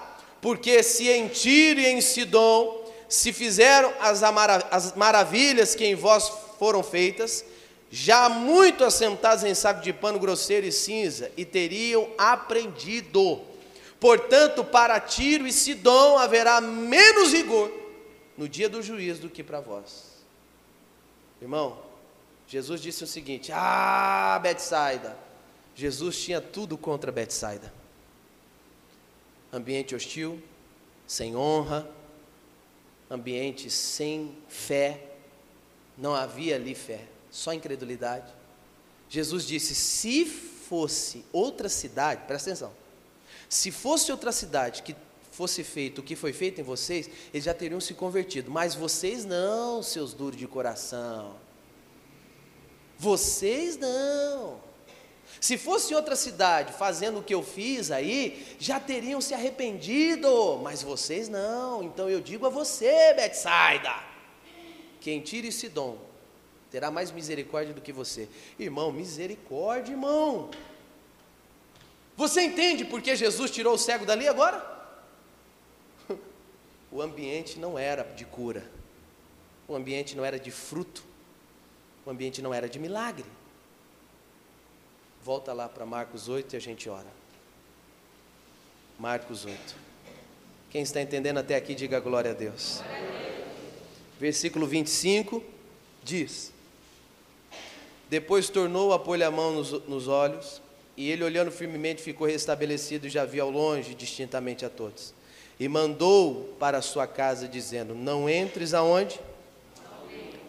Porque se em Tiro e em Sidom se fizeram as, as maravilhas que em vós foram feitas, já muito assentados em saco de pano grosseiro e cinza, e teriam aprendido. Portanto, para Tiro e Sidom haverá menos rigor no dia do juízo do que para vós. Irmão, Jesus disse o seguinte: Ah, Betsaida. Jesus tinha tudo contra Betsaida. Ambiente hostil, sem honra, ambiente sem fé. Não havia ali fé, só incredulidade. Jesus disse: se fosse outra cidade, presta atenção, se fosse outra cidade que fosse feito o que foi feito em vocês, eles já teriam se convertido, mas vocês não, seus duros de coração. Vocês não. Se fosse outra cidade fazendo o que eu fiz aí, já teriam se arrependido, mas vocês não. Então eu digo a você, Betsaida: quem tira esse dom terá mais misericórdia do que você. Irmão, misericórdia, irmão. Você entende por que Jesus tirou o cego dali agora? O ambiente não era de cura, o ambiente não era de fruto, o ambiente não era de milagre. Volta lá para Marcos 8 e a gente ora. Marcos 8. Quem está entendendo até aqui, diga glória a Deus. Versículo 25 diz: Depois tornou a pôr a mão nos, nos olhos, e ele, olhando firmemente, ficou restabelecido e já via ao longe distintamente a todos. E mandou para a sua casa, dizendo: Não entres aonde?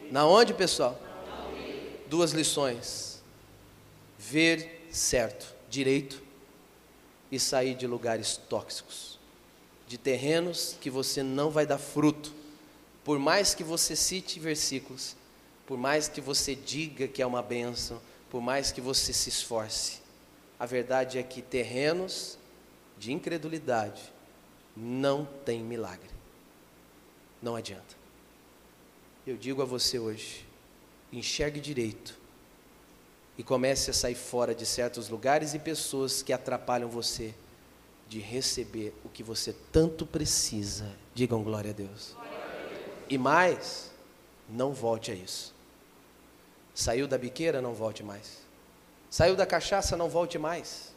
Na onde, pessoal? duas lições: ver certo, direito, e sair de lugares tóxicos, de terrenos que você não vai dar fruto, por mais que você cite versículos, por mais que você diga que é uma bênção, por mais que você se esforce. A verdade é que terrenos de incredulidade não tem milagre. Não adianta. Eu digo a você hoje, enxergue direito e comece a sair fora de certos lugares e pessoas que atrapalham você de receber o que você tanto precisa. Digam glória a Deus. E mais, não volte a isso. Saiu da biqueira, não volte mais. Saiu da cachaça, não volte mais.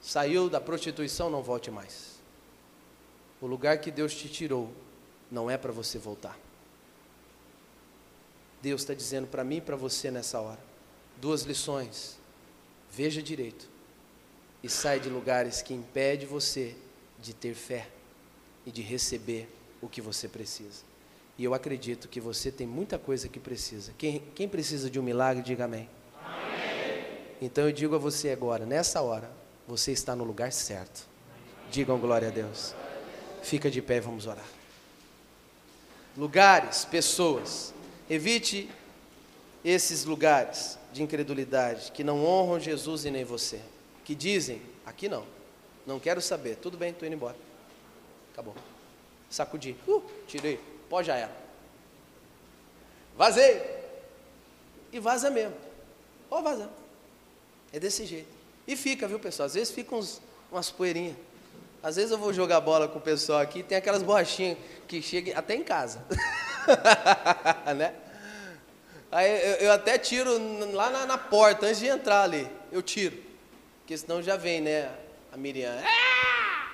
Saiu da prostituição, não volte mais. O lugar que Deus te tirou não é para você voltar. Deus está dizendo para mim e para você nessa hora. Duas lições. Veja direito. E sai de lugares que impede você de ter fé e de receber o que você precisa. E eu acredito que você tem muita coisa que precisa. Quem, quem precisa de um milagre, diga amém. Então eu digo a você agora, nessa hora, você está no lugar certo. Digam glória a Deus. Fica de pé e vamos orar. Lugares, pessoas Evite esses lugares de incredulidade que não honram Jesus e nem você, que dizem: aqui não, não quero saber, tudo bem, estou indo embora. Acabou. Sacudi, uh, tirei, pode já era. Vazei. E vaza mesmo. Pode vazar. É desse jeito. E fica, viu, pessoal? Às vezes fica uns, umas poeirinhas. Às vezes eu vou jogar bola com o pessoal aqui, tem aquelas borrachinhas que chegam até em casa. né? Aí eu, eu, até tiro lá na, na, porta, antes de entrar ali, eu tiro. Porque senão já vem, né, a Miriam. Ah,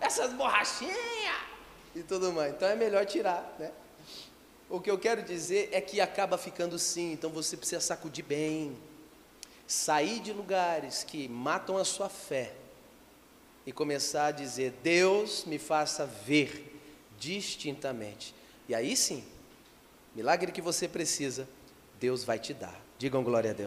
essas borrachinhas! E tudo mais. Então é melhor tirar, né? O que eu quero dizer é que acaba ficando sim, então você precisa sacudir bem. Sair de lugares que matam a sua fé e começar a dizer: Deus me faça ver distintamente. E aí sim, milagre que você precisa, Deus vai te dar. Digam glória a Deus.